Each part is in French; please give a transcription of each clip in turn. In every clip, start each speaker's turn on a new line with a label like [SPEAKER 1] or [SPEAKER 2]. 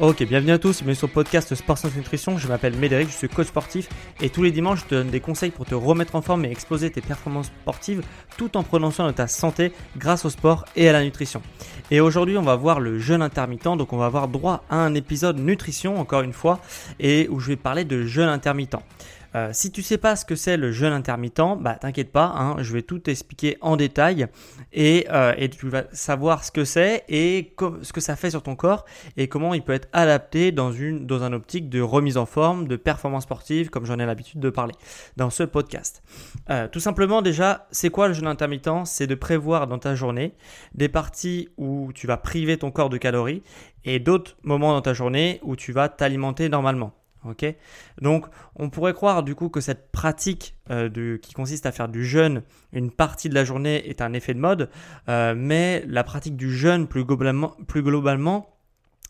[SPEAKER 1] Ok, bienvenue à tous, bienvenue sur le podcast Sport Sans Nutrition. Je m'appelle Médéric, je suis coach sportif et tous les dimanches je te donne des conseils pour te remettre en forme et exploser tes performances sportives tout en prenant soin de ta santé grâce au sport et à la nutrition. Et aujourd'hui on va voir le jeûne intermittent, donc on va avoir droit à un épisode nutrition encore une fois et où je vais parler de jeûne intermittent. Euh, si tu sais pas ce que c'est le jeûne intermittent, bah t'inquiète pas, hein, je vais tout expliquer en détail et, euh, et, tu vas savoir ce que c'est et ce que ça fait sur ton corps et comment il peut être adapté dans une dans un optique de remise en forme, de performance sportive, comme j'en ai l'habitude de parler dans ce podcast. Euh, tout simplement déjà, c'est quoi le jeûne intermittent? C'est de prévoir dans ta journée des parties où tu vas priver ton corps de calories et d'autres moments dans ta journée où tu vas t'alimenter normalement. Donc on pourrait croire du coup que cette pratique euh, qui consiste à faire du jeûne une partie de la journée est un effet de mode, euh, mais la pratique du jeûne plus globalement, plus globalement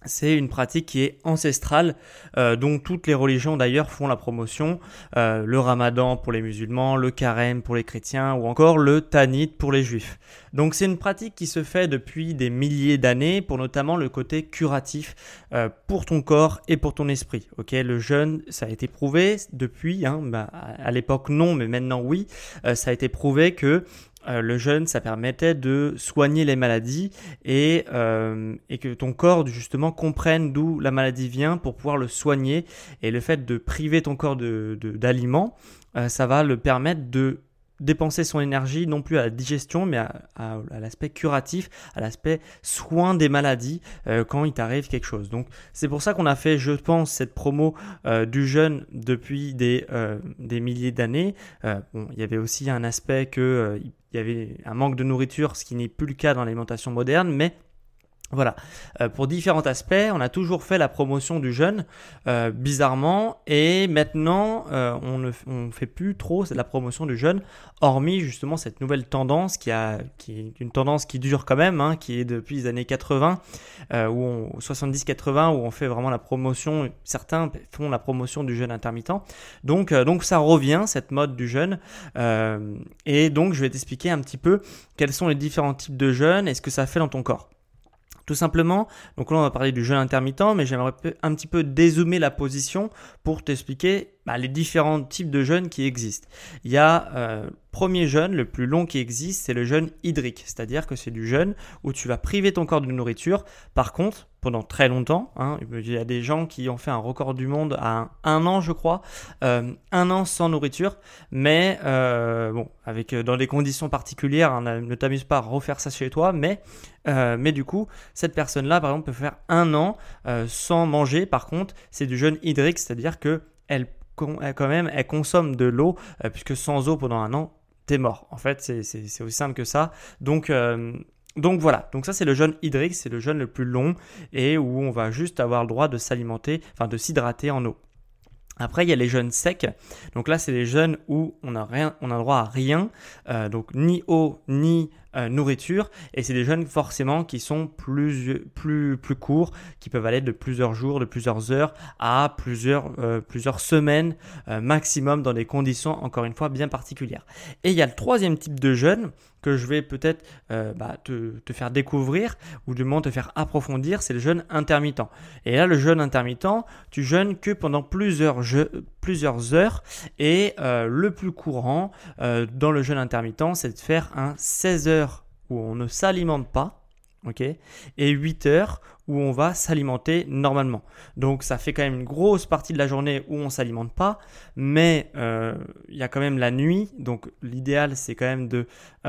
[SPEAKER 1] c'est une pratique qui est ancestrale, euh, dont toutes les religions d'ailleurs font la promotion. Euh, le ramadan pour les musulmans, le carême pour les chrétiens ou encore le tanit pour les juifs. Donc c'est une pratique qui se fait depuis des milliers d'années pour notamment le côté curatif euh, pour ton corps et pour ton esprit. Ok, Le jeûne, ça a été prouvé depuis, hein, bah, à l'époque non, mais maintenant oui, ça a été prouvé que euh, le jeûne, ça permettait de soigner les maladies et, euh, et que ton corps justement comprenne d'où la maladie vient pour pouvoir le soigner. Et le fait de priver ton corps d'aliments, de, euh, ça va le permettre de dépenser son énergie non plus à la digestion, mais à, l'aspect curatif, à l'aspect soin des maladies euh, quand il t'arrive quelque chose. Donc c'est pour ça qu'on a fait, je pense, cette promo euh, du jeûne depuis des, euh, milliers d'années. il y avait aussi un aspect que il y avait un manque de nourriture, ce qui n'est plus le cas dans l'alimentation moderne, mais voilà, euh, pour différents aspects, on a toujours fait la promotion du jeûne, euh, bizarrement, et maintenant euh, on ne on fait plus trop la promotion du jeûne, hormis justement cette nouvelle tendance qui, a, qui est une tendance qui dure quand même, hein, qui est depuis les années 80, ou 70-80, où on fait vraiment la promotion, certains font la promotion du jeûne intermittent. Donc, donc ça revient, cette mode du jeûne, et donc je vais t'expliquer un petit peu quels sont les différents types de jeûne et ce que ça fait dans ton corps. Tout simplement, donc là on va parler du jeûne intermittent, mais j'aimerais un petit peu dézoomer la position pour t'expliquer bah, les différents types de jeûnes qui existent. Il y a euh, premier jeûne, le plus long qui existe, c'est le jeûne hydrique, c'est-à-dire que c'est du jeûne où tu vas priver ton corps de nourriture. Par contre, pendant très longtemps, hein, il y a des gens qui ont fait un record du monde à un, an, je crois, euh, un an sans nourriture, mais euh, bon, avec dans des conditions particulières, hein, ne t'amuse pas à refaire ça chez toi, mais mais du coup, cette personne-là, par exemple, peut faire un an sans manger. Par contre, c'est du jeûne hydrique, c'est-à-dire que elle quand même, elle consomme de l'eau, euh, puisque sans eau pendant un an, t'es mort. En fait, c'est aussi simple que ça. Donc, euh, donc voilà, donc ça c'est le jeûne hydrique, c'est le jeûne le plus long et où on va juste avoir le droit de s'alimenter, enfin de s'hydrater en eau. Après, il y a les jeûnes secs. Donc là, c'est les jeûnes où on a rien, on a droit à rien. Euh, donc ni eau, ni nourriture. Et c'est des jeûnes forcément qui sont plus, plus, plus courts, qui peuvent aller de plusieurs jours, de plusieurs heures à plusieurs, plusieurs semaines maximum dans des conditions, encore une fois, bien particulières. Et il y a le troisième type de jeûne que je vais peut-être euh, bah, te, faire découvrir ou du moins te faire approfondir, c'est le jeûne intermittent. Et là, le jeûne intermittent, tu jeûnes que pendant plusieurs, plusieurs heures et euh, le plus courant euh, dans le jeûne intermittent, c'est de faire un 16 heures où on ne s'alimente pas ok et 8 heures où on va s'alimenter normalement. Donc ça fait quand même une grosse partie de la journée où on s'alimente pas, mais euh, il y a quand même la nuit. Donc l'idéal c'est quand même de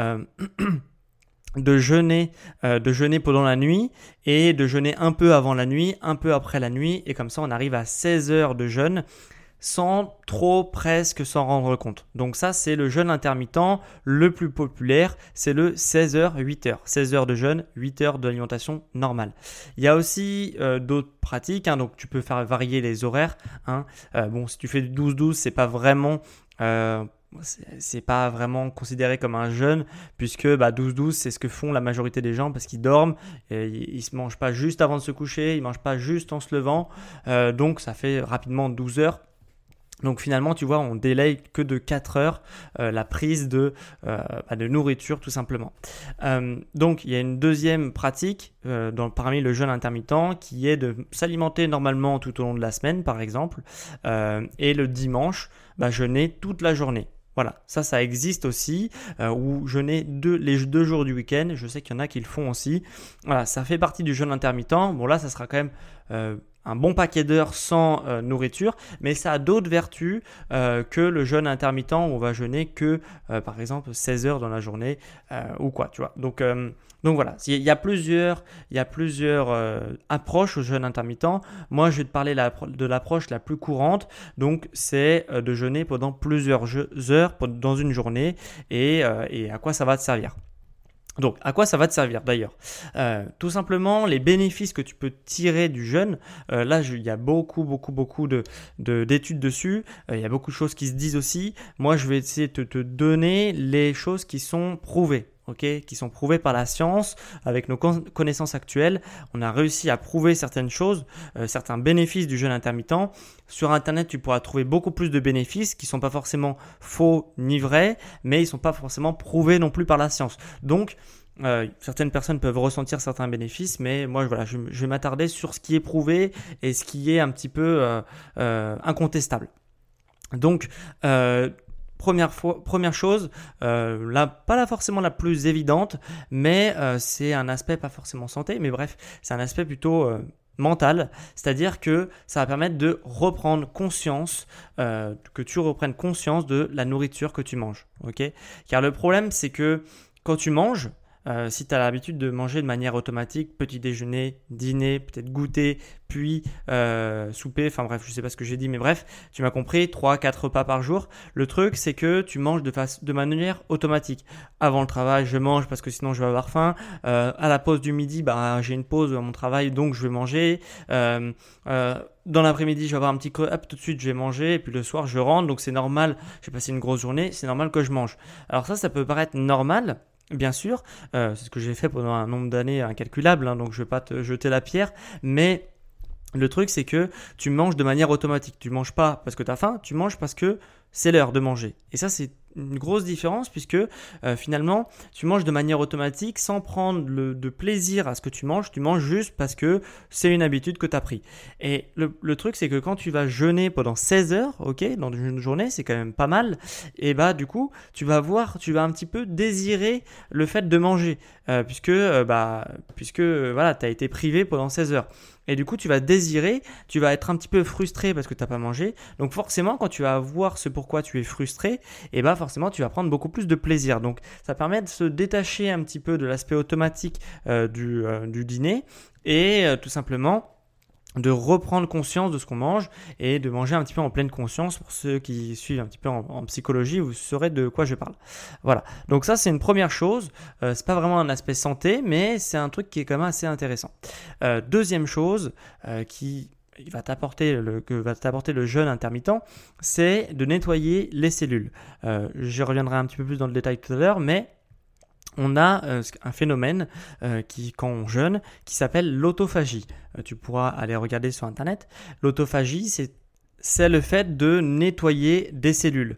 [SPEAKER 1] de jeûner, de jeûner pendant la nuit et de jeûner un peu avant la nuit, un peu après la nuit, et comme ça on arrive à 16 heures de jeûne sans trop presque s'en rendre compte. Donc ça c'est le jeûne intermittent le plus populaire, c'est le 16h 8h. 16 heures de jeûne, 8 heures d'alimentation normale. Il y a aussi euh, d'autres pratiques, hein, donc tu peux faire varier les horaires. Hein. Euh, bon si tu fais du 12-12 c'est pas vraiment euh, c'est pas vraiment considéré comme un jeûne puisque bah, 12-12 c'est ce que font la majorité des gens parce qu'ils dorment et ils se mangent pas juste avant de se coucher ils mangent pas juste en se levant donc ça fait rapidement 12 heures donc finalement, tu vois, on délaye que de 4 heures euh, la prise de, euh, bah, de nourriture tout simplement. Euh, donc il y a une deuxième pratique parmi le jeûne intermittent qui est de s'alimenter normalement tout au long de la semaine par exemple et le dimanche, bah, jeûner toute la journée. Voilà, ça, ça existe aussi, ou jeûner deux, les deux jours du week-end. Je sais qu'il y en a qui le font aussi. Voilà, ça fait partie du jeûne intermittent. Bon, là, ça sera quand même un bon paquet d'heures sans euh, nourriture, mais ça a d'autres vertus euh, que le jeûne intermittent où on va jeûner que euh, par exemple 16 heures dans la journée ou quoi, tu vois. Donc, donc voilà, il y a plusieurs, il y a plusieurs approches au jeûne intermittent. Moi, je vais te parler de l'approche la plus courante, donc c'est de jeûner pendant plusieurs heures dans une journée et à quoi ça va te servir. Donc, à quoi ça va te servir d'ailleurs euh, Tout simplement, les bénéfices que tu peux tirer du jeûne. Euh, là, il y a beaucoup, beaucoup, beaucoup de, d'études dessus. Euh, il y a beaucoup de choses qui se disent aussi. Moi, je vais essayer de te donner les choses qui sont prouvées qui sont prouvées par la science. Avec nos connaissances actuelles, on a réussi à prouver certaines choses, euh, certains bénéfices du jeûne intermittent. Sur Internet, tu pourras trouver beaucoup plus de bénéfices qui ne sont pas forcément faux ni vrais, mais ils ne sont pas forcément prouvés non plus par la science. Donc, euh, certaines personnes peuvent ressentir certains bénéfices, mais moi, voilà, je, vais m'attarder sur ce qui est prouvé et ce qui est un petit peu euh, incontestable. Donc, Première, fois, première chose, euh, pas forcément la plus évidente, mais euh, c'est un aspect pas forcément santé, mais bref, c'est un aspect plutôt euh, mental, c'est-à-dire que ça va permettre de reprendre conscience, que tu reprennes conscience de la nourriture que tu manges, Car le problème, c'est que quand tu manges, euh, si tu l'habitude de manger de manière automatique, petit déjeuner, dîner, peut-être goûter, puis euh, souper, enfin bref, je sais pas ce que j'ai dit, mais bref, tu m'as compris, 3-4 repas par jour. Le truc, c'est que tu manges de, de manière automatique. Avant le travail, je mange parce que sinon je vais avoir faim. Euh, à la pause du midi, bah, j'ai une pause à mon travail, donc je vais manger. dans l'après-midi, je vais avoir un petit hop, tout de suite, je vais manger, et puis le soir, je rentre, donc c'est normal, j'ai passé une grosse journée, c'est normal que je mange. Alors ça, ça peut paraître normal, Bien sûr, euh, c'est ce que j'ai fait pendant un nombre d'années incalculable, hein, donc je ne vais pas te jeter la pierre, mais le truc c'est que tu manges de manière automatique. Tu manges pas parce que tu as faim, tu manges parce que c'est l'heure de manger. Et ça c'est une grosse différence puisque euh, finalement tu manges de manière automatique sans prendre de plaisir à ce que tu manges, tu manges juste parce que c'est une habitude que tu as pris. Et le, truc c'est que quand tu vas jeûner pendant 16 heures, ok, dans une journée, c'est quand même pas mal, et bah du coup tu vas voir, tu vas un petit peu désirer le fait de manger euh, puisque, euh, bah, puisque voilà, tu as été privé pendant 16 heures. Et du coup, tu vas désirer, tu vas être un petit peu frustré parce que tu n'as pas mangé. Donc forcément, quand tu vas voir ce pourquoi tu es frustré, et eh bah forcément, tu vas prendre beaucoup plus de plaisir. Donc ça permet de se détacher un petit peu de l'aspect automatique euh, du, euh, du, dîner et euh, tout simplement de reprendre conscience de ce qu'on mange et de manger un petit peu en pleine conscience. Pour ceux qui suivent un petit peu en, psychologie, vous saurez de quoi je parle. Voilà. Donc ça, c'est une première chose. Euh, c'est pas vraiment un aspect santé, mais c'est un truc qui est quand même assez intéressant. Euh, deuxième chose euh, qui va t'apporter le, que va t'apporter le jeûne intermittent, c'est de nettoyer les cellules. Euh, je reviendrai un petit peu plus dans le détail tout à l'heure, mais on a euh, un phénomène euh, qui, quand on jeûne qui s'appelle l'autophagie. Euh, tu pourras aller regarder sur Internet. L'autophagie, c'est le fait de nettoyer des cellules.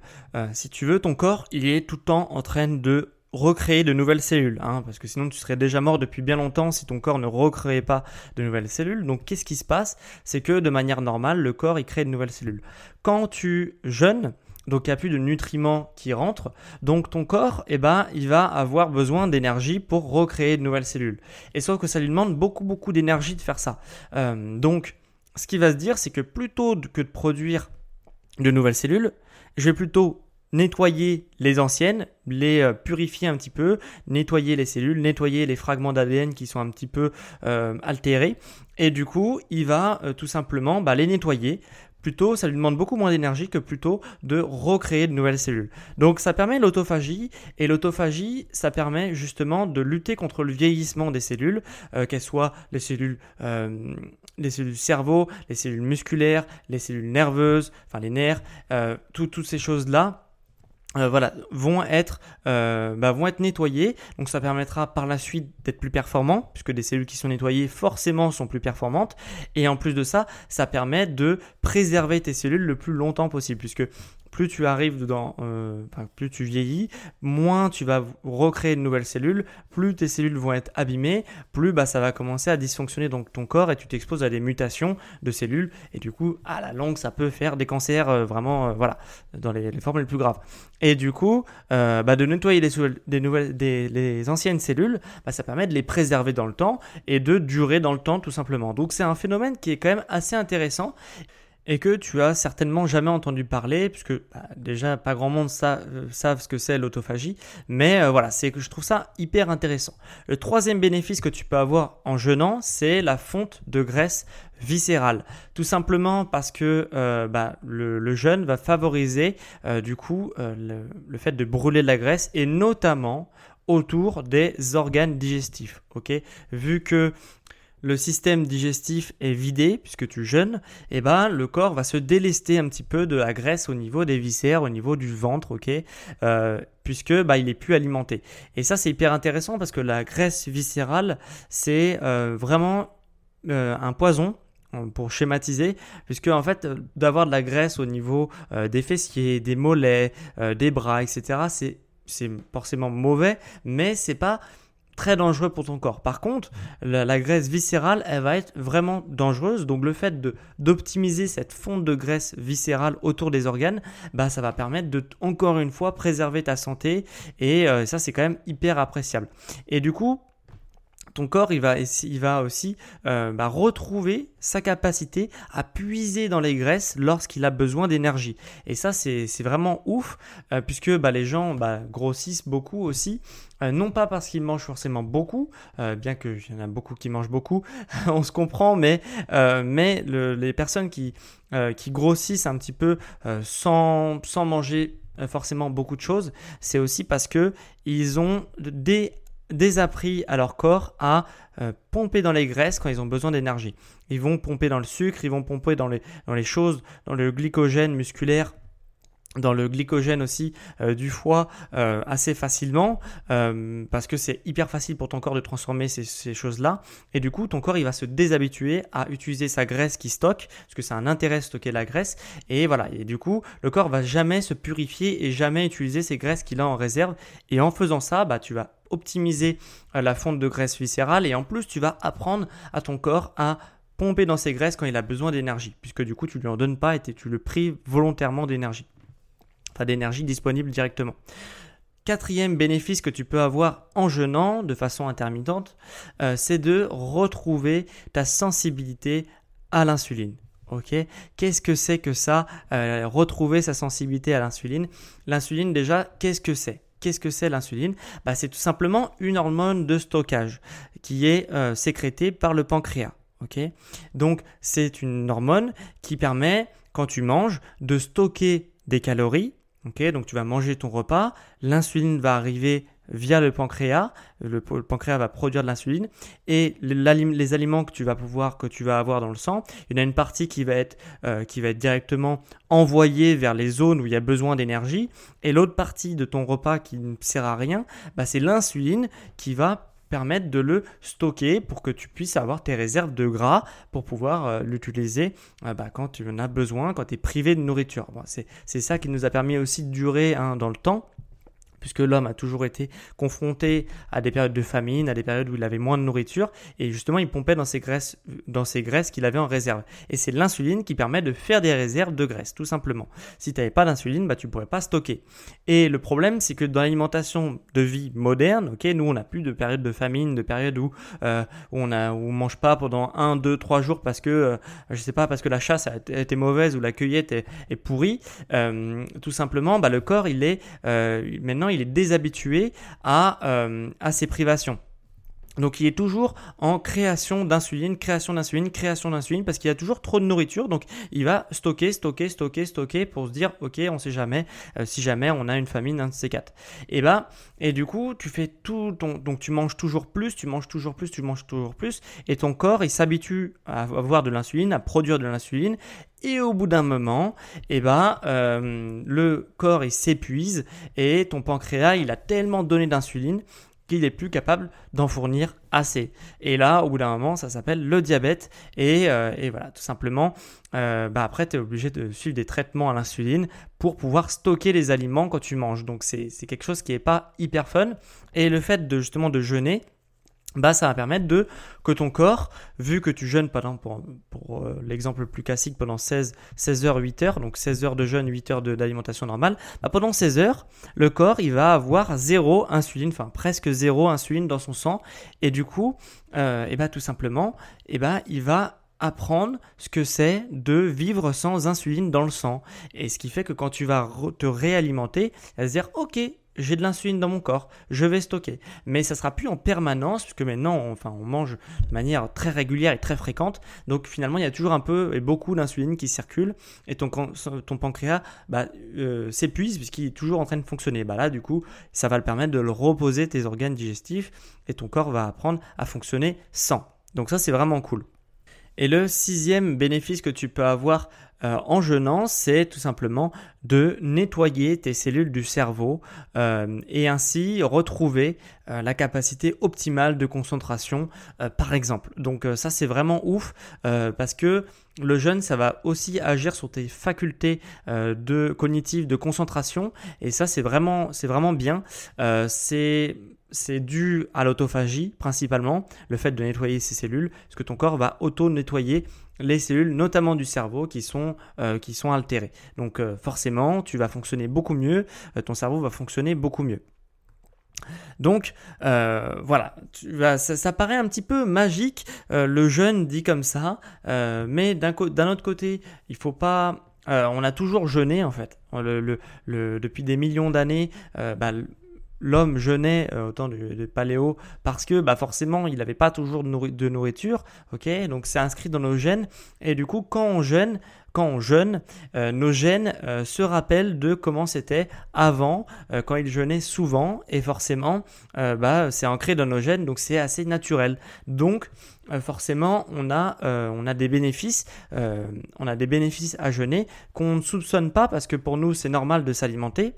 [SPEAKER 1] si tu veux, ton corps, il est tout le temps en train de recréer de nouvelles cellules, hein, parce que sinon tu serais déjà mort depuis bien longtemps si ton corps ne recréait pas de nouvelles cellules. Donc qu'est-ce qui se passe? C'est que de manière normale, le corps il crée de nouvelles cellules. Quand tu jeûnes, donc il n'y a plus de nutriments qui rentrent. Donc ton corps, eh ben, il va avoir besoin d'énergie pour recréer de nouvelles cellules. Et sauf que ça lui demande beaucoup beaucoup d'énergie de faire ça. Euh, donc ce qu'il va se dire, c'est que plutôt que de produire de nouvelles cellules, je vais plutôt nettoyer les anciennes, les euh, purifier un petit peu, nettoyer les cellules, nettoyer les fragments d'ADN qui sont un petit peu euh, altérés. Et du coup, il va tout simplement bah, les nettoyer plutôt, ça lui demande beaucoup moins d'énergie que plutôt de recréer de nouvelles cellules. Donc ça permet l'autophagie, et l'autophagie, ça permet justement de lutter contre le vieillissement des cellules, euh, qu'elles soient les cellules, euh, les cellules cerveau, les cellules musculaires, les cellules nerveuses, enfin les nerfs, euh, toutes ces choses-là euh, voilà, vont être, euh, bah, vont être nettoyés. Donc ça permettra par la suite d'être plus performant, puisque des cellules qui sont nettoyées forcément sont plus performantes. Et en plus de ça, ça permet de préserver tes cellules le plus longtemps possible, puisque plus tu arrives dans, euh, plus tu vieillis, moins tu vas recréer de nouvelles cellules, plus tes cellules vont être abîmées, plus bah, ça va commencer à dysfonctionner donc ton corps et tu t'exposes à des mutations de cellules et du coup à la longue ça peut faire des cancers euh, vraiment euh, voilà dans les, formes les plus graves. Et du coup bah, de nettoyer les, des nouvelles, des, anciennes cellules, bah, ça permet de les préserver dans le temps et de durer dans le temps tout simplement. Donc c'est un phénomène qui est quand même assez intéressant et que tu as certainement jamais entendu parler, puisque bah, déjà pas grand monde euh, savent ce que c'est l'autophagie, mais euh, voilà, c'est que je trouve ça hyper intéressant. Le troisième bénéfice que tu peux avoir en jeûnant, c'est la fonte de graisse viscérale. Tout simplement parce que euh, bah, le, jeûne va favoriser du coup le, le, fait de brûler de la graisse et notamment autour des organes digestifs. Ok, vu que le système digestif est vidé puisque tu jeûnes, et eh ben le corps va se délester un petit peu de la graisse au niveau des viscères, au niveau du ventre, ok, euh, puisque bah, il est plus alimenté. Et ça c'est hyper intéressant parce que la graisse viscérale c'est euh, vraiment euh, un poison pour schématiser, puisque en fait d'avoir de la graisse au niveau des fessiers, des mollets, des bras, etc. c'est forcément mauvais, mais c'est pas dangereux pour ton corps. Par contre, la, graisse viscérale, elle va être vraiment dangereuse. Donc le fait d'optimiser cette fonte de graisse viscérale autour des organes, bah ça va permettre de encore une fois préserver ta santé et euh, ça c'est quand même hyper appréciable. Et du coup, ton corps, il va, il va aussi euh, bah, retrouver sa capacité à puiser dans les graisses lorsqu'il a besoin d'énergie. Et ça, c'est vraiment ouf, euh, puisque bah, les gens bah, grossissent beaucoup aussi, euh, non pas parce qu'ils mangent forcément beaucoup, bien qu'il y en a beaucoup qui mangent beaucoup, on se comprend, mais, les personnes qui, grossissent un petit peu sans, manger forcément beaucoup de choses, c'est aussi parce que ils ont désappris à leur corps à euh, pomper dans les graisses quand ils ont besoin d'énergie. Ils vont pomper dans le sucre, ils vont pomper dans les, dans les choses, dans le glycogène musculaire dans le glycogène aussi euh, du foie euh, assez facilement parce que c'est hyper facile pour ton corps de transformer ces, ces choses-là. Et du coup ton corps il va se déshabituer à utiliser sa graisse qui stocke parce que c'est un intérêt de stocker la graisse. Et voilà. Et du coup le corps va jamais se purifier et jamais utiliser ces graisses qu'il a en réserve. Et en faisant ça bah tu vas optimiser la fonte de graisse viscérale et en plus tu vas apprendre à ton corps à pomper dans ses graisses quand il a besoin d'énergie, puisque du coup tu lui en donnes pas et tu le prives volontairement d'énergie. Enfin d'énergie disponible directement. Quatrième bénéfice que tu peux avoir en jeûnant de façon intermittente, euh, c'est de retrouver ta sensibilité à l'insuline. Qu'est-ce que c'est que ça euh, Retrouver sa sensibilité à l'insuline? L'insuline déjà, qu'est-ce que c'est? Qu'est-ce que c'est l'insuline? Bah, C'est tout simplement une hormone de stockage qui est euh, sécrétée par le pancréas. Donc c'est une hormone qui permet, quand tu manges, de stocker des calories. Donc tu vas manger ton repas, l'insuline va arriver via le pancréas. Le, pancréas va produire de l'insuline et les aliments que tu vas pouvoir, que tu vas avoir dans le sang, il y en a une partie qui va être, euh, qui va être directement envoyée vers les zones où il y a besoin d'énergie et l'autre partie de ton repas qui ne sert à rien, bah, c'est l'insuline qui va permettre de le stocker pour que tu puisses avoir tes réserves de gras pour pouvoir euh, l'utiliser euh, bah, quand tu en as besoin, quand tu es privé de nourriture. c'est ça qui nous a permis aussi de durer hein, dans le temps puisque l'homme a toujours été confronté à des périodes de famine, à des périodes où il avait moins de nourriture, et justement il pompait dans ses graisses, dans ses graisses qu'il avait en réserve. Et c'est l'insuline qui permet de faire des réserves de graisse, tout simplement. Si tu n'avais pas d'insuline, bah, tu ne pourrais pas stocker. Et le problème, c'est que dans l'alimentation de vie moderne, nous on n'a plus de période de famine, de période où, euh, on a, où mange pas pendant 1, 2, 3 jours parce que, euh, je sais pas, parce que la chasse a été mauvaise ou la cueillette est, pourrie, euh, tout simplement, bah, le corps il est maintenant il est déshabitué à, euh, à ces privations. Donc il est toujours en création d'insuline, création d'insuline, création d'insuline parce qu'il y a toujours trop de nourriture. Donc il va stocker, stocker, stocker, stocker pour se dire ok on sait jamais euh, si jamais on a une famine d'un de ces quatre. Et bah et du coup tu fais tout ton donc tu manges toujours plus, tu manges toujours plus, tu manges toujours plus et ton corps il s'habitue à avoir de l'insuline, à produire de l'insuline et au bout d'un moment, eh ben, euh, le corps il s'épuise et ton pancréas il a tellement donné d'insuline qu'il n'est plus capable d'en fournir assez. Et là, au bout d'un moment, ça s'appelle le diabète. Et, euh, voilà, tout simplement, euh, bah après, tu es obligé de suivre des traitements à l'insuline pour pouvoir stocker les aliments quand tu manges. Donc c'est quelque chose qui n'est pas hyper fun. Et le fait de justement de jeûner, bah, ça va permettre de que ton corps, vu que tu jeûnes par pour, pour euh, l'exemple le plus classique pendant 16, 16 heures, 8 heures, donc 16 heures de jeûne, 8 heures d'alimentation normale, bah, pendant 16 heures, le corps il va avoir zéro insuline, enfin presque zéro insuline dans son sang, et du coup, euh, et bah, tout simplement, et bah, il va apprendre ce que c'est de vivre sans insuline dans le sang. Et ce qui fait que quand tu vas te réalimenter, elle va se dire, ok, j'ai de l'insuline dans mon corps, je vais stocker. Mais ça sera plus en permanence, puisque maintenant, on, enfin, on mange de manière très régulière et très fréquente. Donc finalement, il y a toujours un peu et beaucoup d'insuline qui circule, et ton, pancréas bah, euh, s'épuise puisqu'il est toujours en train de fonctionner. Bah là, du coup, ça va le permettre de le reposer tes organes digestifs, et ton corps va apprendre à fonctionner sans. Donc ça, c'est vraiment cool. Et le sixième bénéfice que tu peux avoir euh, en jeûnant, c'est tout simplement de nettoyer tes cellules du cerveau euh, et ainsi retrouver euh, la capacité optimale de concentration, par exemple. Donc ça, c'est vraiment ouf parce que le jeûne, ça va aussi agir sur tes facultés cognitives, de concentration, et ça, c'est vraiment, bien. c'est c'est dû à l'autophagie principalement, le fait de nettoyer ces cellules, parce que ton corps va auto-nettoyer les cellules, notamment du cerveau, qui sont, euh, qui sont altérées. Donc euh, forcément, tu vas fonctionner beaucoup mieux, euh, ton cerveau va fonctionner beaucoup mieux. Donc voilà, ça, paraît un petit peu magique, le jeûne dit comme ça, mais d'un autre côté, il faut pas... on a toujours jeûné en fait. Depuis des millions d'années, bah, l'homme jeûnait euh, autant de, paléo parce que bah forcément il n'avait pas toujours de, nourriture, ok? Donc c'est inscrit dans nos gènes. Et du coup quand on jeûne, quand on jeûne, euh, nos gènes euh, se rappellent de comment c'était avant, quand ils jeûnaient souvent, et forcément, bah, c'est ancré dans nos gènes, donc c'est assez naturel. Donc, forcément, on a, on a des bénéfices, on a des bénéfices à jeûner qu'on ne soupçonne pas parce que pour nous, c'est normal de s'alimenter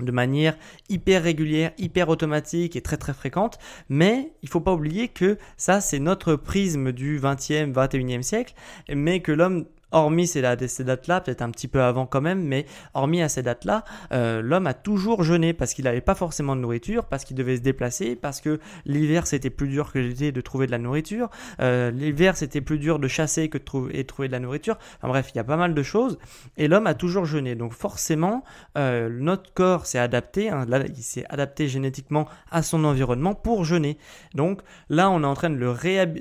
[SPEAKER 1] de manière hyper régulière, hyper automatique et très très fréquente, mais il faut pas oublier que ça c'est notre prisme du 20e, 21e siècle, mais que l'homme hormis ces, dates-là, peut-être un petit peu avant quand même, mais hormis à ces dates-là, euh, l'homme a toujours jeûné parce qu'il n'avait pas forcément de nourriture, parce qu'il devait se déplacer, parce que l'hiver c'était plus dur que l'été de trouver de la nourriture, euh, l'hiver c'était plus dur de chasser que de trouver, de la nourriture. Enfin bref, il y a pas mal de choses, et l'homme a toujours jeûné. Donc forcément, euh, notre corps s'est adapté, hein, il s'est adapté génétiquement à son environnement pour jeûner. Donc là, on est en train de le,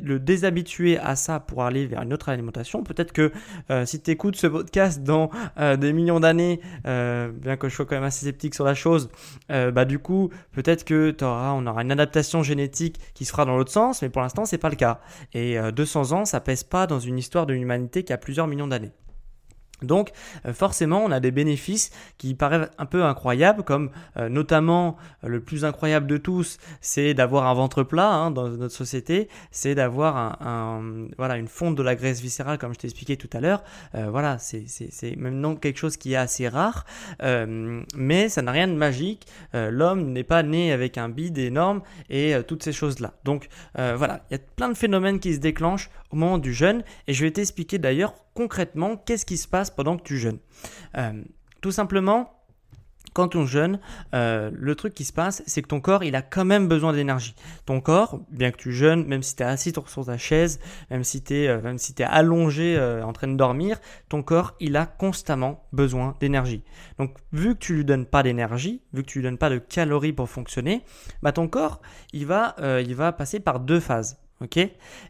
[SPEAKER 1] le déshabituer à ça pour aller vers une autre alimentation. Peut-être que euh, si tu écoutes ce podcast dans euh, des millions d'années, euh, bien que je sois quand même assez sceptique sur la chose, bah du coup, peut-être que on aura une adaptation génétique qui se fera dans l'autre sens, mais pour l'instant, c'est pas le cas. Et 200 ans, ça pèse pas dans une histoire de l'humanité qui a plusieurs millions d'années. Donc euh, forcément, on a des bénéfices qui paraissent un peu incroyables, comme euh, notamment euh, le plus incroyable de tous, c'est d'avoir un ventre plat hein, dans notre société, c'est d'avoir un, voilà, une fonte de la graisse viscérale, comme je t'ai expliqué tout à l'heure. voilà, c'est maintenant quelque chose qui est assez rare, mais ça n'a rien de magique. L'homme n'est pas né avec un bide énorme et toutes ces choses-là. Donc voilà, il y a plein de phénomènes qui se déclenchent au moment du jeûne, et je vais t'expliquer d'ailleurs concrètement, qu'est-ce qui se passe pendant que tu jeûnes euh, Tout simplement, quand on jeûne, euh, le truc qui se passe, c'est que ton corps, il a quand même besoin d'énergie. Ton corps, bien que tu jeûnes, même si tu es assis sur ta chaise, même si tu es, euh, allongé en train de dormir, ton corps, il a constamment besoin d'énergie. Donc, vu que tu lui donnes pas d'énergie, vu que tu lui donnes pas de calories pour fonctionner, bah ton corps, il va, il va passer par deux phases.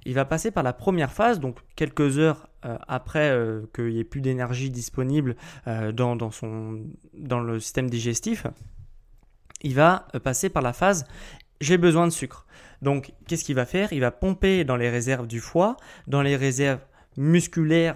[SPEAKER 1] Il va passer par la première phase, donc quelques heures euh, après euh, qu'il n'y ait plus d'énergie disponible euh, dans, dans le système digestif, il va passer par la phase j'ai besoin de sucre. Donc, qu'est-ce qu'il va faire? Il va pomper dans les réserves du foie, dans les réserves musculaires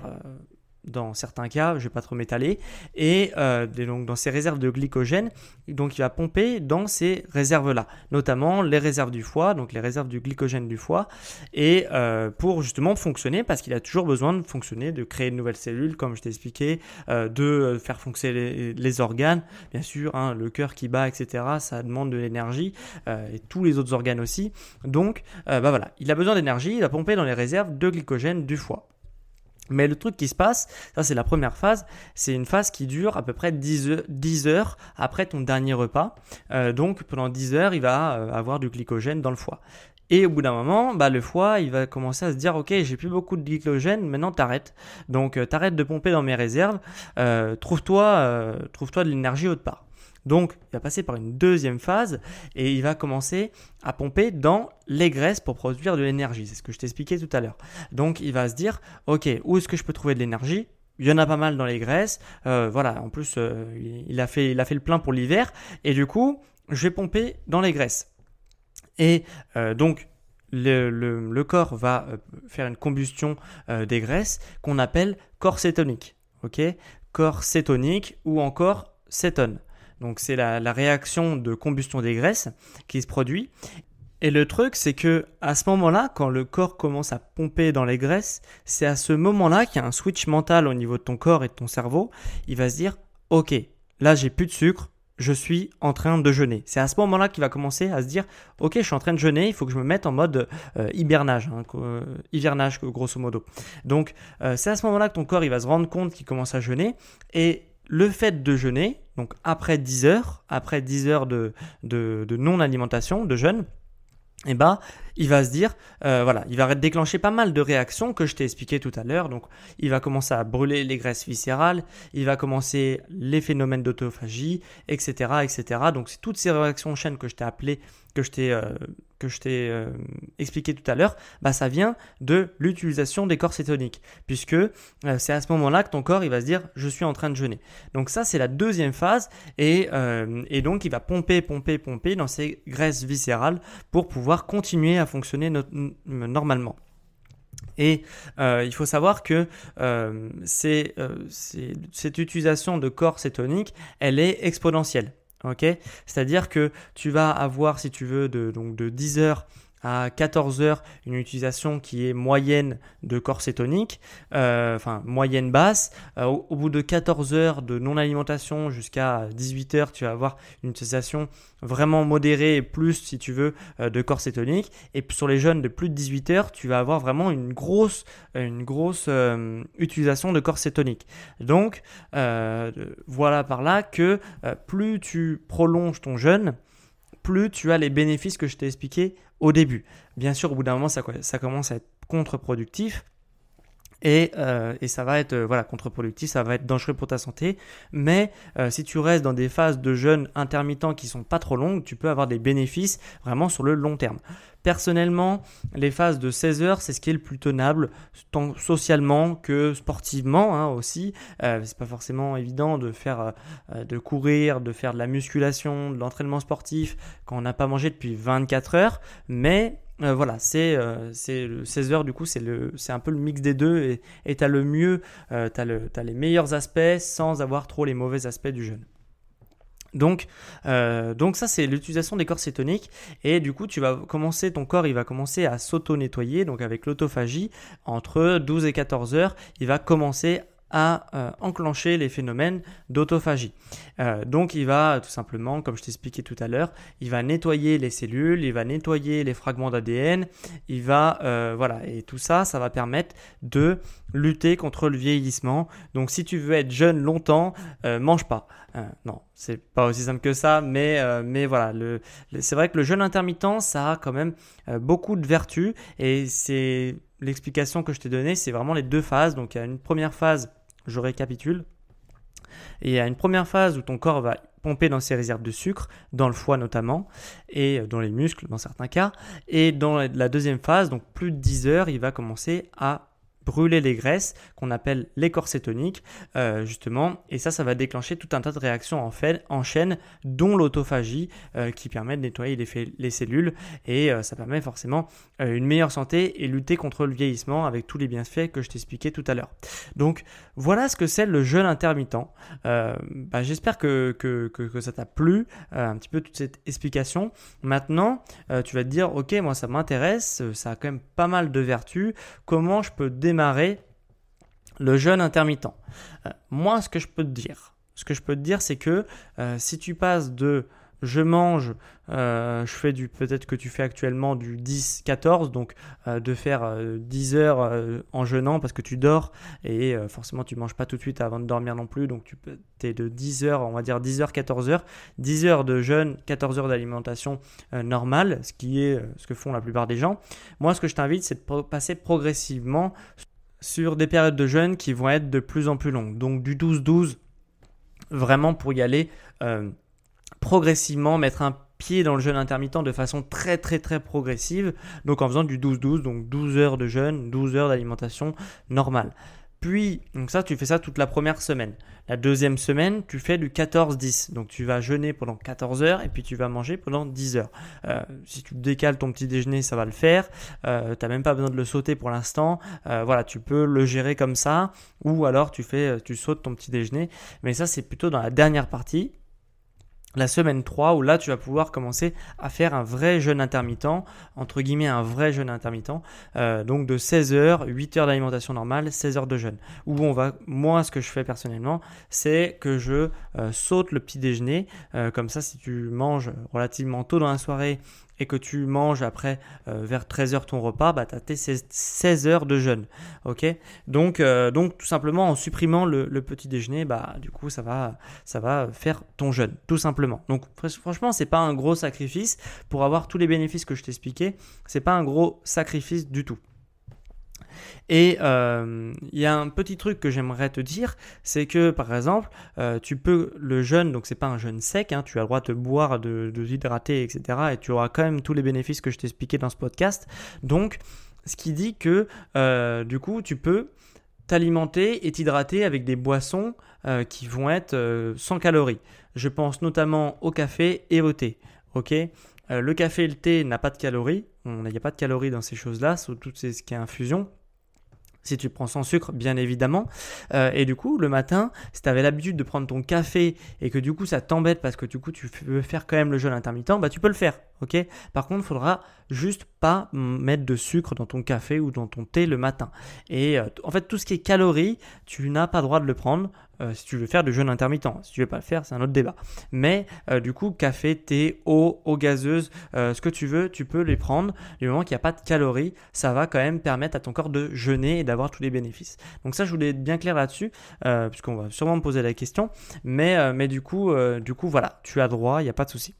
[SPEAKER 1] dans certains cas, je ne vais pas trop m'étaler, et euh, donc dans ces réserves de glycogène, donc il va pomper dans ces réserves-là, notamment les réserves du foie, donc les réserves du glycogène du foie, et euh, pour justement fonctionner, parce qu'il a toujours besoin de fonctionner, de créer de nouvelles cellules, comme je t'ai expliqué, euh, de faire fonctionner les, organes, bien sûr, hein, le cœur qui bat, etc., ça demande de l'énergie, et tous les autres organes aussi, donc bah voilà, il a besoin d'énergie, il va pomper dans les réserves de glycogène du foie. Mais le truc qui se passe, ça c'est la première phase, c'est une phase qui dure à peu près 10 heures, après ton dernier repas. Euh, donc pendant 10 heures, il va euh, avoir du glycogène dans le foie. Et au bout d'un moment, bah, le foie, il va commencer à se dire, ok, j'ai plus beaucoup de glycogène, maintenant t'arrêtes. Donc euh, t'arrêtes de pomper dans mes réserves, trouve-toi trouve de l'énergie autre part. Donc, il va passer par une deuxième phase et il va commencer à pomper dans les graisses pour produire de l'énergie. C'est ce que je t'expliquais tout à l'heure. Donc, il va se dire, ok, où est-ce que je peux trouver de l'énergie? Il y en a pas mal dans les graisses. Euh, voilà, en plus, euh, il, a fait, le plein pour l'hiver. Et du coup, je vais pomper dans les graisses. Et euh, donc, le, corps va faire une combustion des graisses qu'on appelle corps cétonique. Ok? Corps cétonique ou encore cétone. Donc c'est la, réaction de combustion des graisses qui se produit. Et le truc, c'est que à ce moment-là, quand le corps commence à pomper dans les graisses, c'est à ce moment-là qu'il y a un switch mental au niveau de ton corps et de ton cerveau. Il va se dire, ok, là j'ai plus de sucre, je suis en train de jeûner. C'est à ce moment-là qu'il va commencer à se dire, ok, je suis en train de jeûner, il faut que je me mette en mode euh, hibernage, hein, euh, hivernage grosso modo. Donc euh, c'est à ce moment-là que ton corps il va se rendre compte qu'il commence à jeûner et le fait de jeûner, donc après 10 heures, après 10 heures de, non-alimentation, de jeûne, eh ben, il va se dire, euh, voilà, il va déclencher pas mal de réactions que je t'ai expliqué tout à l'heure. Donc, il va commencer à brûler les graisses viscérales, il va commencer les phénomènes d'autophagie, etc., etc. Donc, c'est toutes ces réactions en que je t'ai appelées, que je t'ai euh, que je t'ai euh, expliqué tout à l'heure, bah, ça vient de l'utilisation des corps cétoniques, puisque euh, c'est à ce moment-là que ton corps il va se dire je suis en train de jeûner. Donc ça c'est la deuxième phase et, et, donc il va pomper, pomper, pomper dans ses graisses viscérales pour pouvoir continuer à fonctionner normalement. Et il faut savoir que cette utilisation de corps cétoniques, elle est exponentielle. Ok? C'est-à-dire que tu vas avoir, si tu veux, de, donc de 10 heures à 14 heures une utilisation qui est moyenne de corps cétonique, euh, enfin moyenne basse. Euh, au, bout de 14 heures de non-alimentation jusqu'à 18 heures, tu vas avoir une utilisation vraiment modérée plus, si tu veux, euh, de corps cétonique. Et sur les jeunes de plus de 18 heures, tu vas avoir vraiment une grosse, une grosse utilisation de corps cétonique. Donc voilà par là que plus tu prolonges ton jeûne, plus tu as les bénéfices que je t'ai expliqués au début. Bien sûr, au bout d'un moment, ça, ça commence à être contre-productif. Et, euh, et, ça va être euh, voilà contre-productif, ça va être dangereux pour ta santé. Mais euh, si tu restes dans des phases de jeûne intermittent qui sont pas trop longues, tu peux avoir des bénéfices vraiment sur le long terme. Personnellement, les phases de 16 heures, c'est ce qui est le plus tenable, tant socialement que sportivement hein, aussi. Euh, c'est pas forcément évident de faire, de courir, de faire de la musculation, de l'entraînement sportif quand on n'a pas mangé depuis 24 heures, mais euh, voilà, c'est euh, 16 heures du coup, c'est un peu le mix des deux et tu as le mieux, euh, tu as, les meilleurs aspects sans avoir trop les mauvais aspects du jeûne. Donc, euh, donc ça c'est l'utilisation des corps cétoniques et du coup tu vas commencer ton corps il va commencer à s'auto-nettoyer donc avec l'autophagie entre 12 et 14 heures il va commencer à euh, enclencher les phénomènes d'autophagie. Euh, donc il va tout simplement, comme je t'expliquais tout à l'heure, il va nettoyer les cellules, il va nettoyer les fragments d'ADN, il va euh, voilà et tout ça, ça va permettre de lutter contre le vieillissement. Donc si tu veux être jeune longtemps, mange pas. non, c'est pas aussi simple que ça, mais mais voilà, le, c'est vrai que le jeûne intermittent, ça a quand même beaucoup de vertus et c'est l'explication que je t'ai donnée, c'est vraiment les deux phases. Donc il y a une première phase je récapitule. Et il y a une première phase où ton corps va pomper dans ses réserves de sucre, dans le foie notamment, et dans les muscles dans certains cas. Et dans la deuxième phase, donc plus de 10 heures, il va commencer à brûler les graisses qu'on appelle les cétoniques, euh, justement. Et ça, ça va déclencher tout un tas de réactions en, fait, en chaîne, dont l'autophagie, euh, qui permet de nettoyer les, les cellules. Et euh, ça permet forcément une meilleure santé et lutter contre le vieillissement avec tous les bienfaits que je t'expliquais tout à l'heure. Donc, voilà ce que c'est le jeûne intermittent. Bah, j'espère que, que, que, ça t'a plu, un petit peu toute cette explication. Maintenant, tu vas te dire, ok, moi ça m'intéresse, ça a quand même pas mal de vertus. Comment je peux démarrer le jeûne intermittent. Euh, moi, ce que je peux te dire, ce que je peux te dire, c'est que euh, si tu passes de je mange, euh, je fais du, peut-être que tu fais actuellement du 10-14, donc de faire 10 heures en jeûnant parce que tu dors et forcément tu manges pas tout de suite avant de dormir non plus, donc tu es de 10 heures, on va dire 10 heures, 14 heures, 10 heures de jeûne, 14 heures d'alimentation normale, ce qui est ce que font la plupart des gens. Moi, ce que je t'invite, c'est de passer progressivement sur des périodes de jeûne qui vont être de plus en plus longues. Donc du 12-12, vraiment pour y aller euh, progressivement, mettre un pied dans le jeûne intermittent de façon très très très progressive. Donc en faisant du 12-12, donc 12 heures de jeûne, 12 heures d'alimentation normale. Puis, donc ça, tu fais ça toute la première semaine. La deuxième semaine, tu fais du 14-10. Donc tu vas jeûner pendant 14 heures et puis tu vas manger pendant 10 heures. Euh, si tu décales ton petit déjeuner, ça va le faire. Euh, tu n'as même pas besoin de le sauter pour l'instant. Euh, voilà, tu peux le gérer comme ça. Ou alors tu fais, tu sautes ton petit déjeuner. Mais ça, c'est plutôt dans la dernière partie la semaine 3 où là tu vas pouvoir commencer à faire un vrai jeûne intermittent, entre guillemets un vrai jeûne intermittent, euh, donc de 16 heures, 8 heures d'alimentation normale, 16 heures de jeûne. Où on va, moi ce que je fais personnellement, c'est que je euh, saute le petit déjeuner, euh, comme ça si tu manges relativement tôt dans la soirée et que tu manges après euh, vers 13h ton repas, bah, tu as tes 16 heures de jeûne. donc, euh, donc, tout simplement, en supprimant le, petit déjeuner, bah, du coup, ça va, ça va faire ton jeûne, tout simplement. Donc, franchement, c'est pas un gros sacrifice. Pour avoir tous les bénéfices que je t'expliquais, c'est pas un gros sacrifice du tout. Et euh, il y a un petit truc que j'aimerais te dire, c'est que par exemple, euh, tu peux le jeûne, donc c'est pas un jeûne sec, hein, tu as le droit de boire, de, t'hydrater, etc. Et tu auras quand même tous les bénéfices que je t'ai expliqué dans ce podcast. Donc, ce qui dit que euh, du coup, tu peux t'alimenter et t'hydrater avec des boissons qui vont être sans calories. Je pense notamment au café et au thé. Ok, le café et le thé n'a pas de calories. Il n'y a pas de calories dans ces choses-là, surtout ce qui est infusion si tu prends sans sucre, bien évidemment. Euh, et du coup, le matin, si tu avais l'habitude de prendre ton café et que du coup ça t'embête parce que du coup tu veux faire quand même le jeûne intermittent, bah tu peux le faire. ok? Par contre, il faudra juste pas mettre de sucre dans ton café ou dans ton thé le matin. Et euh, en fait, tout ce qui est calories, tu n'as pas le droit de le prendre. Euh, si tu veux faire du jeûne intermittent. Si tu veux pas le faire, c'est un autre débat. Mais euh, du coup, café, thé, eau, eau gazeuse, ce que tu veux, tu peux les prendre. Du moment qu'il n'y a pas de calories, ça va quand même permettre à ton corps de jeûner et d'avoir tous les bénéfices. Donc ça, je voulais être bien clair là-dessus, puisqu'on va sûrement me poser la question. Mais, mais du, coup, du coup, voilà, tu as droit, il n'y a pas de souci.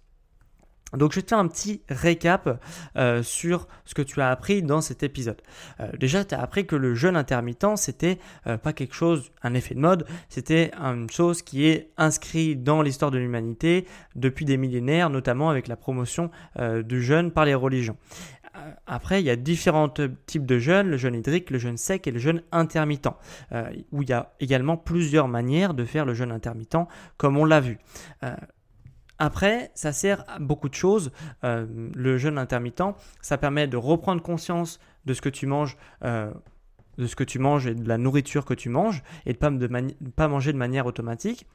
[SPEAKER 1] Donc je vais te faire un petit récap euh, sur ce que tu as appris dans cet épisode. Euh, déjà, tu as appris que le jeûne intermittent, c'était euh, pas quelque chose, un effet de mode, c'était une chose qui est inscrite dans l'histoire de l'humanité depuis des millénaires, notamment avec la promotion du jeûne par les religions. Après, il y a différents types de jeûne, le jeûne hydrique, le jeûne sec et le jeûne intermittent, où il y a également plusieurs manières de faire le jeûne intermittent, comme on l'a vu Après, ça sert à beaucoup de choses. Euh, le jeûne intermittent, ça permet de reprendre conscience de ce que tu manges. Euh, de ce que tu manges et de la nourriture que tu manges et de ne pas, manger de manière automatique.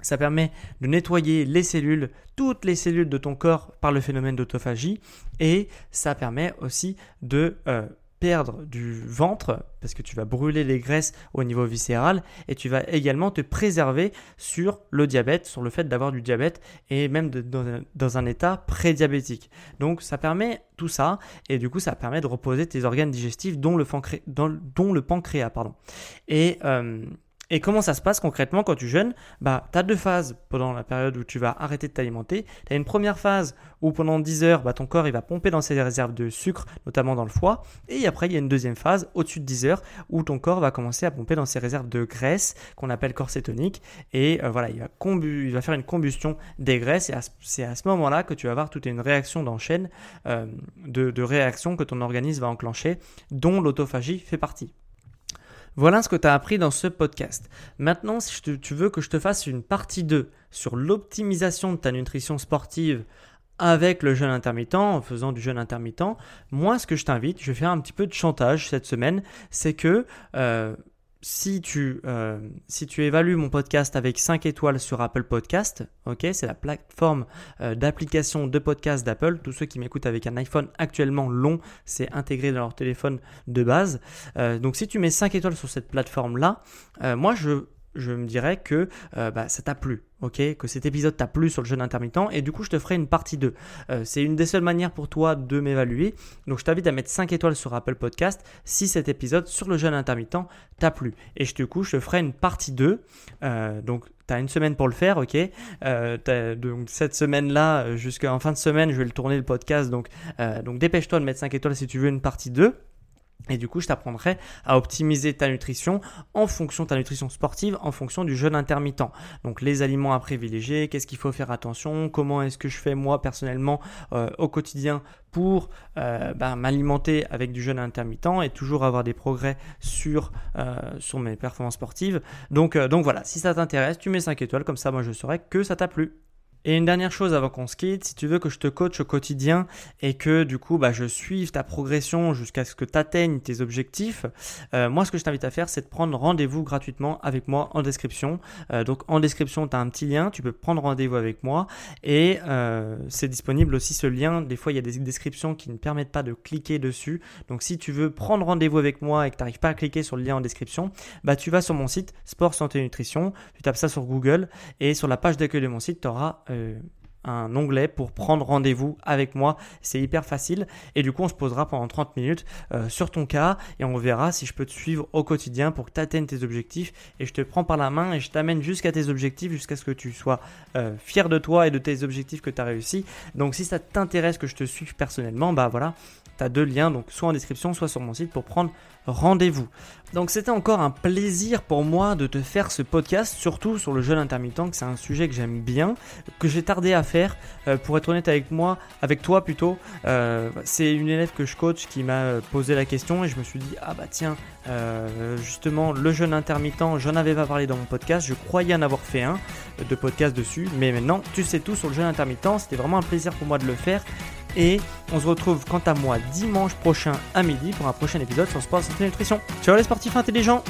[SPEAKER 1] Ça permet de nettoyer les cellules, toutes les cellules de ton corps par le phénomène d'autophagie et ça permet aussi de euh, perdre du ventre parce que tu vas brûler les graisses au niveau viscéral et tu vas également te préserver sur le diabète, sur le fait d'avoir du diabète et même dans, un, état prédiabétique. Donc ça permet tout ça et du coup ça permet de reposer tes organes digestifs dont le, pancréas. Pardon. Et euh, et comment ça se passe concrètement quand tu jeûnes? Bah, Tu as deux phases pendant la période où tu vas arrêter de t'alimenter. Tu as une première phase où pendant 10 heures, bah, ton corps il va pomper dans ses réserves de sucre, notamment dans le foie. Et après, il y a une deuxième phase au-dessus de 10 heures où ton corps va commencer à pomper dans ses réserves de graisse qu'on appelle corps cétonique. Et euh, voilà, il va, faire une combustion des graisses. Et c'est à ce moment-là que tu vas avoir toute une réaction d'enchaîne euh, de, de réactions que ton organisme va enclencher, dont l'autophagie fait partie. Voilà ce que tu as appris dans ce podcast. Maintenant, si tu veux que je te fasse une partie 2 sur l'optimisation de ta nutrition sportive avec le jeûne intermittent, en faisant du jeûne intermittent, moi ce que je t'invite, je vais faire un petit peu de chantage cette semaine, c'est que euh, si tu, euh, si tu évalues mon podcast avec 5 étoiles sur Apple Podcast, c'est la plateforme euh, d'application de podcast d'Apple. Tous ceux qui m'écoutent avec un iPhone actuellement long, c'est intégré dans leur téléphone de base. Euh, donc si tu mets 5 étoiles sur cette plateforme-là, moi je, je me dirais que bah, ça t'a plu ok, que cet épisode t'a plu sur le jeûne intermittent et du coup je te ferai une partie 2. Euh, c'est une des seules manières pour toi de m'évaluer. Donc je t'invite à mettre 5 étoiles sur Apple Podcast si cet épisode sur le jeûne intermittent t'a plu. Et je, du coup je te ferai une partie 2. Euh, donc tu as une semaine pour le faire, ok? Euh, donc cette semaine-là, jusqu'en fin de semaine, je vais le tourner le podcast. Donc, donc dépêche-toi de mettre 5 étoiles si tu veux une partie 2. Et du coup, je t'apprendrai à optimiser ta nutrition en fonction de ta nutrition sportive, en fonction du jeûne intermittent. Donc les aliments à privilégier, qu'est-ce qu'il faut faire attention, comment est-ce que je fais moi personnellement euh, au quotidien pour euh, bah, m'alimenter avec du jeûne intermittent et toujours avoir des progrès sur, euh, sur mes performances sportives. Donc, donc voilà, si ça t'intéresse, tu mets 5 étoiles, comme ça moi je saurai que ça t'a plu. Et une dernière chose avant qu'on se quitte, si tu veux que je te coach au quotidien et que du coup bah, je suive ta progression jusqu'à ce que tu atteignes tes objectifs, euh, moi ce que je t'invite à faire c'est de prendre rendez-vous gratuitement avec moi en description. Euh, donc en description tu as un petit lien, tu peux prendre rendez-vous avec moi et euh, c'est disponible aussi ce lien. Des fois il y a des descriptions qui ne permettent pas de cliquer dessus. Donc si tu veux prendre rendez-vous avec moi et que tu n'arrives pas à cliquer sur le lien en description, bah, tu vas sur mon site Sport Santé Nutrition, tu tapes ça sur Google et sur la page d'accueil de mon site tu auras euh, un onglet pour prendre rendez-vous avec moi. C'est hyper facile. Et du coup, on se posera pendant 30 minutes euh, sur ton cas et on verra si je peux te suivre au quotidien pour que tu atteignes tes objectifs. Et je te prends par la main et je t'amène jusqu'à tes objectifs, jusqu'à ce que tu sois euh, fier de toi et de tes objectifs que tu as réussi. Donc, si ça t'intéresse que je te suive personnellement, bah voilà, tu deux liens, donc soit en description, soit sur mon site pour prendre rendez-vous. Donc c'était encore un plaisir pour moi de te faire ce podcast, surtout sur le jeûne intermittent, que c'est un sujet que j'aime bien, que j'ai tardé à faire. Euh, pour être honnête avec moi, avec toi plutôt, euh, c'est une élève que je coach qui m'a posé la question et je me suis dit ah bah tiens, euh, justement le jeûne intermittent, j'en avais pas parlé dans mon podcast, je croyais en avoir fait un de podcast dessus, mais maintenant tu sais tout sur le jeûne intermittent, c'était vraiment un plaisir pour moi de le faire. Et on se retrouve quant à moi dimanche prochain à midi pour un prochain épisode sur Sport Santé Nutrition. Ciao les sportifs intelligents